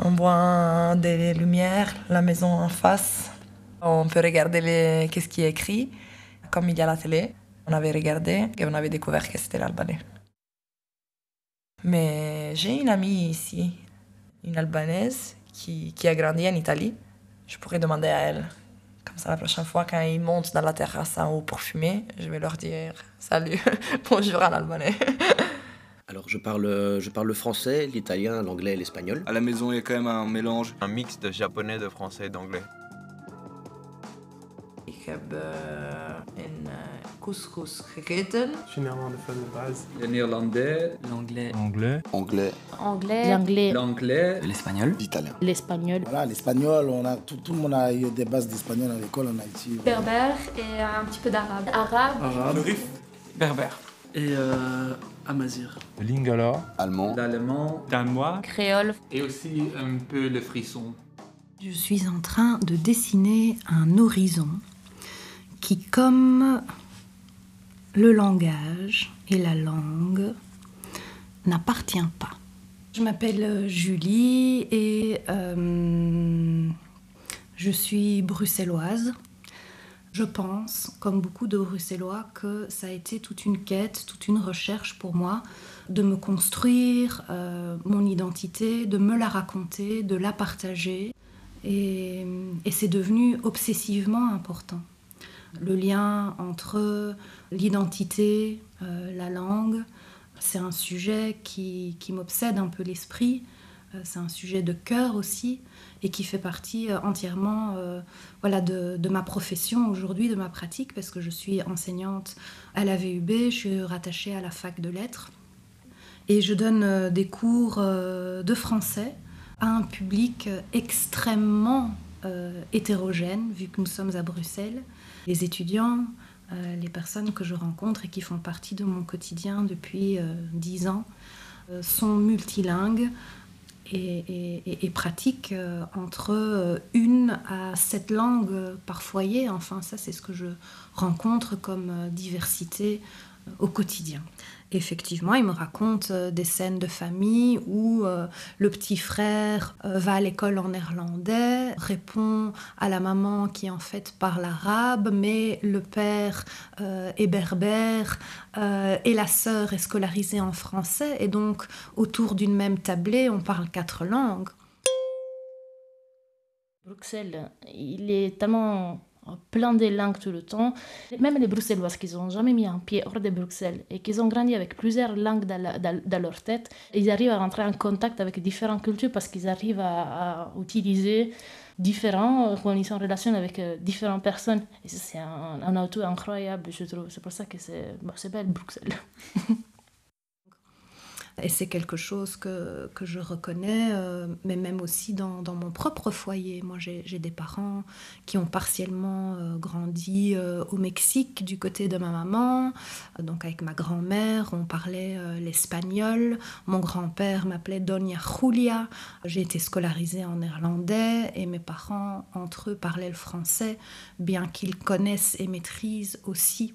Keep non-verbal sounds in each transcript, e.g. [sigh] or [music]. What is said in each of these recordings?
On voit des lumières, la maison en face. On peut regarder les... qu'est-ce qui est écrit. Comme il y a la télé, on avait regardé et on avait découvert que c'était l'albanais. Mais j'ai une amie ici, une albanaise, qui, qui a grandi en Italie. Je pourrais demander à elle. Comme ça, la prochaine fois, quand ils montent dans la terrasse en haut pour fumer, je vais leur dire salut, [laughs] bonjour en albanais. Alors je parle, je parle le français, l'italien, l'anglais et l'espagnol. À la maison, il y a quand même un mélange. Un mix de japonais, de français et d'anglais. Uh, uh, couscous gegeten. Je suis néerlandophone de base. Le néerlandais, l'anglais, anglais, anglais, anglais, l'anglais, l'anglais, l'espagnol, l'italien, l'espagnol. Voilà, l'espagnol, on a tout, tout, le monde a eu des bases d'espagnol à l'école en Haïti. Berbère et un petit peu d'arabe. Arabe. Arabe. Berbère. Et euh, amazir. Lingala. Allemand. L'allemand. Danois. Créole. Et aussi un peu le frisson. Je suis en train de dessiner un horizon qui, comme le langage et la langue, n'appartient pas. Je m'appelle Julie et euh, je suis bruxelloise. Je pense, comme beaucoup de Bruxellois, que ça a été toute une quête, toute une recherche pour moi de me construire euh, mon identité, de me la raconter, de la partager. Et, c'est devenu obsessivement important. Le lien entre l'identité, euh, la langue, c'est un sujet qui, qui m'obsède un peu l'esprit. Euh, c'est un sujet de cœur aussi et qui fait partie euh, entièrement euh, voilà, de, ma profession aujourd'hui, de ma pratique, parce que je suis enseignante à la VUB, je suis rattachée à la fac de lettres. Et je donne euh, des cours de français à un public extrêmement hétérogène, vu que nous sommes à Bruxelles. Les étudiants, les personnes que je rencontre et qui font partie de mon quotidien depuis dix ans, sont multilingues et, pratique euh, entre euh, une à sept langues par foyer. Enfin, ça, c'est ce que je rencontre comme euh, diversité au quotidien. Effectivement, il me raconte des scènes de famille où euh, le petit frère euh, va à l'école en néerlandais, répond à la maman qui en fait parle arabe, mais le père euh, est berbère et la sœur est scolarisée en français. Et donc, autour d'une même tablée, on parle quatre langues. Bruxelles, il est tellement plein de langues tout le temps. Même les Bruxellois qui n'ont jamais mis un pied hors de Bruxelles et qui ont grandi avec plusieurs langues dans, la, dans, leur tête, ils arrivent à rentrer en contact avec différentes cultures parce qu'ils arrivent à, utiliser différents, quand ils sont en relation avec euh, différentes personnes. Et c'est un, un atout incroyable, je trouve. C'est pour ça que c'est bon, belle Bruxelles. [laughs] Et c'est quelque chose que, que je reconnais, euh, mais même aussi dans, dans, mon propre foyer. Moi, j'ai des parents qui ont partiellement euh, grandi euh, au Mexique du côté de ma maman. Donc avec ma grand-mère, on parlait l'espagnol. Mon grand-père m'appelait Doña Julia. J'ai été scolarisée en néerlandais et mes parents, entre eux, parlaient le français, bien qu'ils connaissent et maîtrisent aussi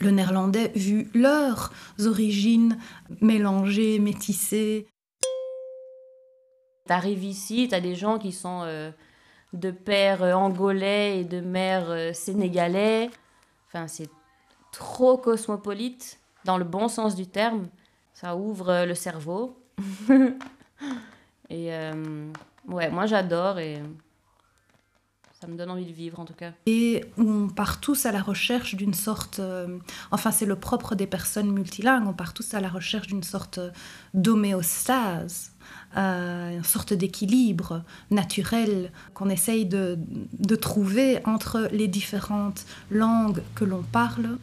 le néerlandais vu leurs origines mélangées, métissées. T'arrives ici, t'as des gens qui sont euh, de père angolais et de mère euh, sénégalais. Enfin, c'est trop cosmopolite, dans le bon sens du terme. Ça ouvre euh, le cerveau. [laughs] et euh, ouais, moi j'adore et ça me donne envie de vivre en tout cas. Et on part tous à la recherche d'une sorte, euh, enfin c'est le propre des personnes multilingues, on part tous à la recherche d'une sorte d'homéostase, euh, une sorte d'équilibre naturel qu'on essaye de, de, trouver entre les différentes langues que l'on parle.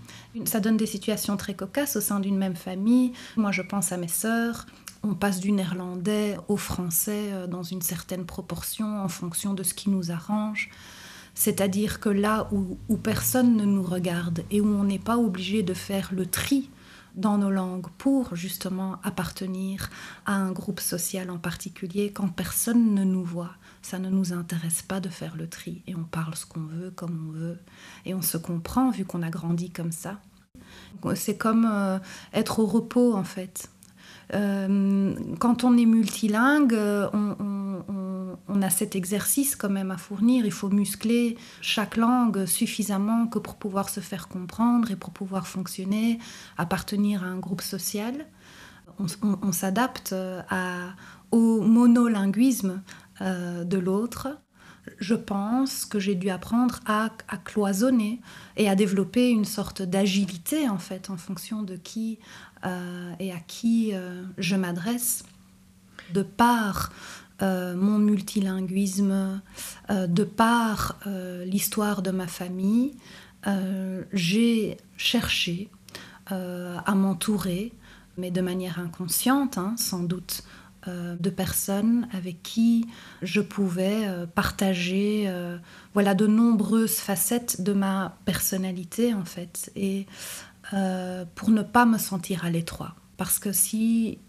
Ça donne des situations très cocasses au sein d'une même famille. Moi je pense à mes sœurs, on passe du néerlandais au français dans une certaine proportion en fonction de ce qui nous arrange. C'est-à-dire que là où, où, personne ne nous regarde et où on n'est pas obligé de faire le tri dans nos langues pour justement appartenir à un groupe social en particulier, quand personne ne nous voit, ça ne nous intéresse pas de faire le tri et on parle ce qu'on veut, comme on veut, et on se comprend vu qu'on a grandi comme ça. C'est comme euh, être au repos en fait. Euh, quand on est multilingue, on, on, on a cet exercice quand même à fournir. Il faut muscler chaque langue suffisamment que pour pouvoir se faire comprendre et pour pouvoir fonctionner, appartenir à un groupe social. On, s'adapte au monolinguisme de l'autre je pense que j'ai dû apprendre à, cloisonner et à développer une sorte d'agilité en fait en fonction de qui euh, et à qui euh, je m'adresse. De par euh, mon multilinguisme, de par l'histoire de ma famille, j'ai cherché à m'entourer, mais de manière inconsciente hein, sans doute, euh, de personnes avec qui je pouvais euh, partager euh, voilà de nombreuses facettes de ma personnalité en fait. Et pour ne pas me sentir à l'étroit. Parce que si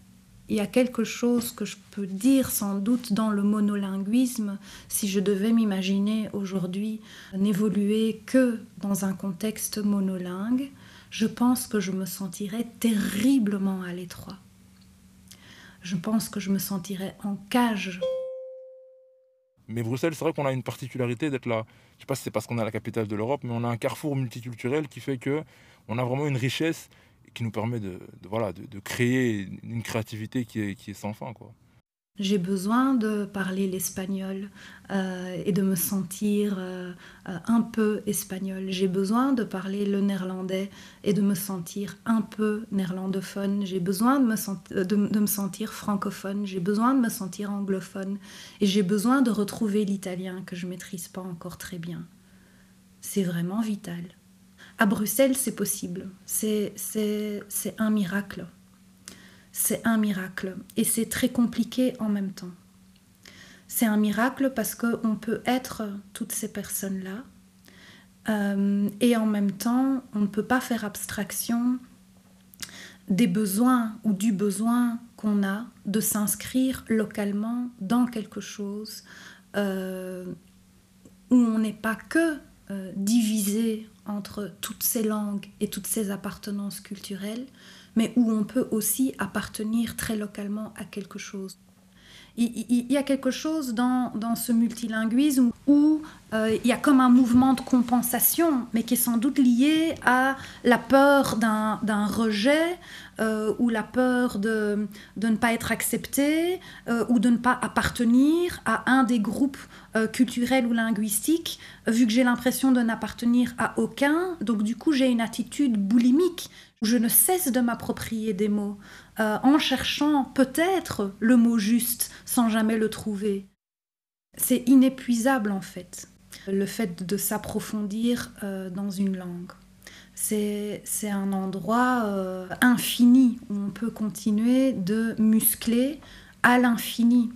il y a quelque chose que je peux dire sans doute dans le monolinguisme, si je devais m'imaginer aujourd'hui n'évoluer que dans un contexte monolingue, je pense que je me sentirais terriblement à l'étroit je pense que je me sentirais en cage. Mais Bruxelles, c'est vrai qu'on a une particularité d'être là. Je ne sais pas si c'est parce qu'on est la capitale de l'Europe, mais on a un carrefour multiculturel qui fait que on a vraiment une richesse qui nous permet de, voilà, de, créer une créativité qui est, qui est sans fin. Quoi. J'ai besoin de parler l'espagnol euh, et de me sentir euh, euh, un peu espagnol. J'ai besoin de parler le néerlandais et de me sentir un peu néerlandophone. J'ai besoin de me, de me sentir francophone. J'ai besoin de me sentir anglophone. Et j'ai besoin de retrouver l'italien que je maîtrise pas encore très bien. C'est vraiment vital. À Bruxelles, c'est possible. C'est un miracle c'est un miracle. Et c'est très compliqué en même temps. C'est un miracle parce qu'on peut être toutes ces personnes-là. Euh, et en même temps, on ne peut pas faire abstraction des besoins ou du besoin qu'on a de s'inscrire localement dans quelque chose euh, où on n'est pas que euh, divisé entre toutes ces langues et toutes ces appartenances culturelles, mais où on peut aussi appartenir très localement à quelque chose. Il, y a quelque chose dans, dans ce multilinguisme où euh, il y a comme un mouvement de compensation, mais qui est sans doute lié à la peur d'un rejet euh, ou la peur de, de, ne pas être accepté euh, ou de ne pas appartenir à un des groupes culturels ou linguistiques, vu que j'ai l'impression de n'appartenir à aucun. Donc du coup, j'ai une attitude boulimique je ne cesse de m'approprier des mots, euh, en cherchant peut-être le mot juste sans jamais le trouver. C'est inépuisable en fait, le fait de s'approfondir euh, dans une langue. C'est un endroit euh, infini où on peut continuer de muscler à l'infini.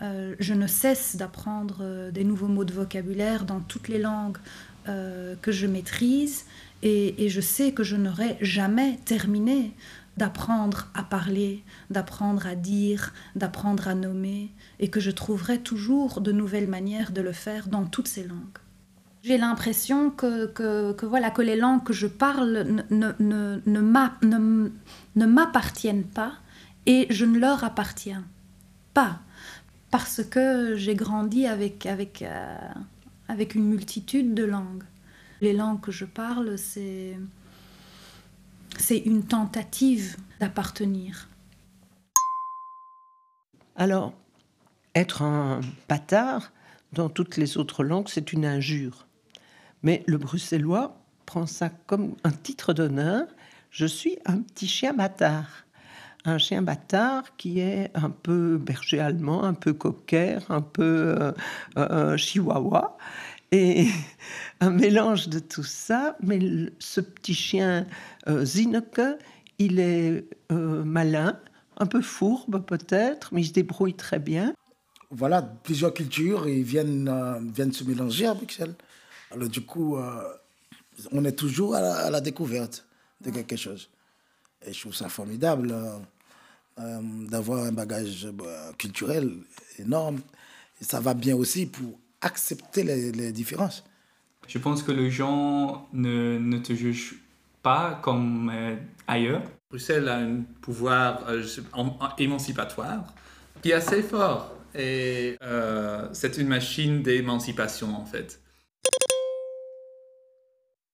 je ne cesse d'apprendre des nouveaux mots de vocabulaire dans toutes les langues que je maîtrise et, je sais que je n'aurai jamais terminé d'apprendre à parler, d'apprendre à dire, d'apprendre à nommer, et que je trouverai toujours de nouvelles manières de le faire dans toutes ces langues. J'ai l'impression que, voilà, que les langues que je parle ne, ne, ne, ne m'appartiennent pas et je ne leur appartiens pas parce que j'ai grandi avec, avec, euh, avec une multitude de langues. Les langues que je parle, c'est une tentative d'appartenir. Alors, être un bâtard dans toutes les autres langues, c'est une injure. Mais le bruxellois prend ça comme un titre d'honneur. Je suis un petit chien bâtard. Un chien bâtard qui est un peu berger allemand, un peu cocker, un peu euh, euh, chihuahua. Et [laughs] un mélange de tout ça, mais ce petit chien euh, il est euh, malin, un peu fourbe peut-être, mais il se débrouille très bien. Voilà, plusieurs cultures, ils viennent, euh, viennent se mélanger à Bruxelles. Alors du coup, euh, on est toujours à la, découverte de quelque chose. Et je trouve ça formidable d'avoir un bagage culturel énorme. Ça va bien aussi pour accepter les, différences. Je pense que les gens ne, ne te jugent pas comme euh, ailleurs. Bruxelles a un pouvoir euh, émancipatoire qui est assez fort. et euh, c'est une machine d'émancipation en fait.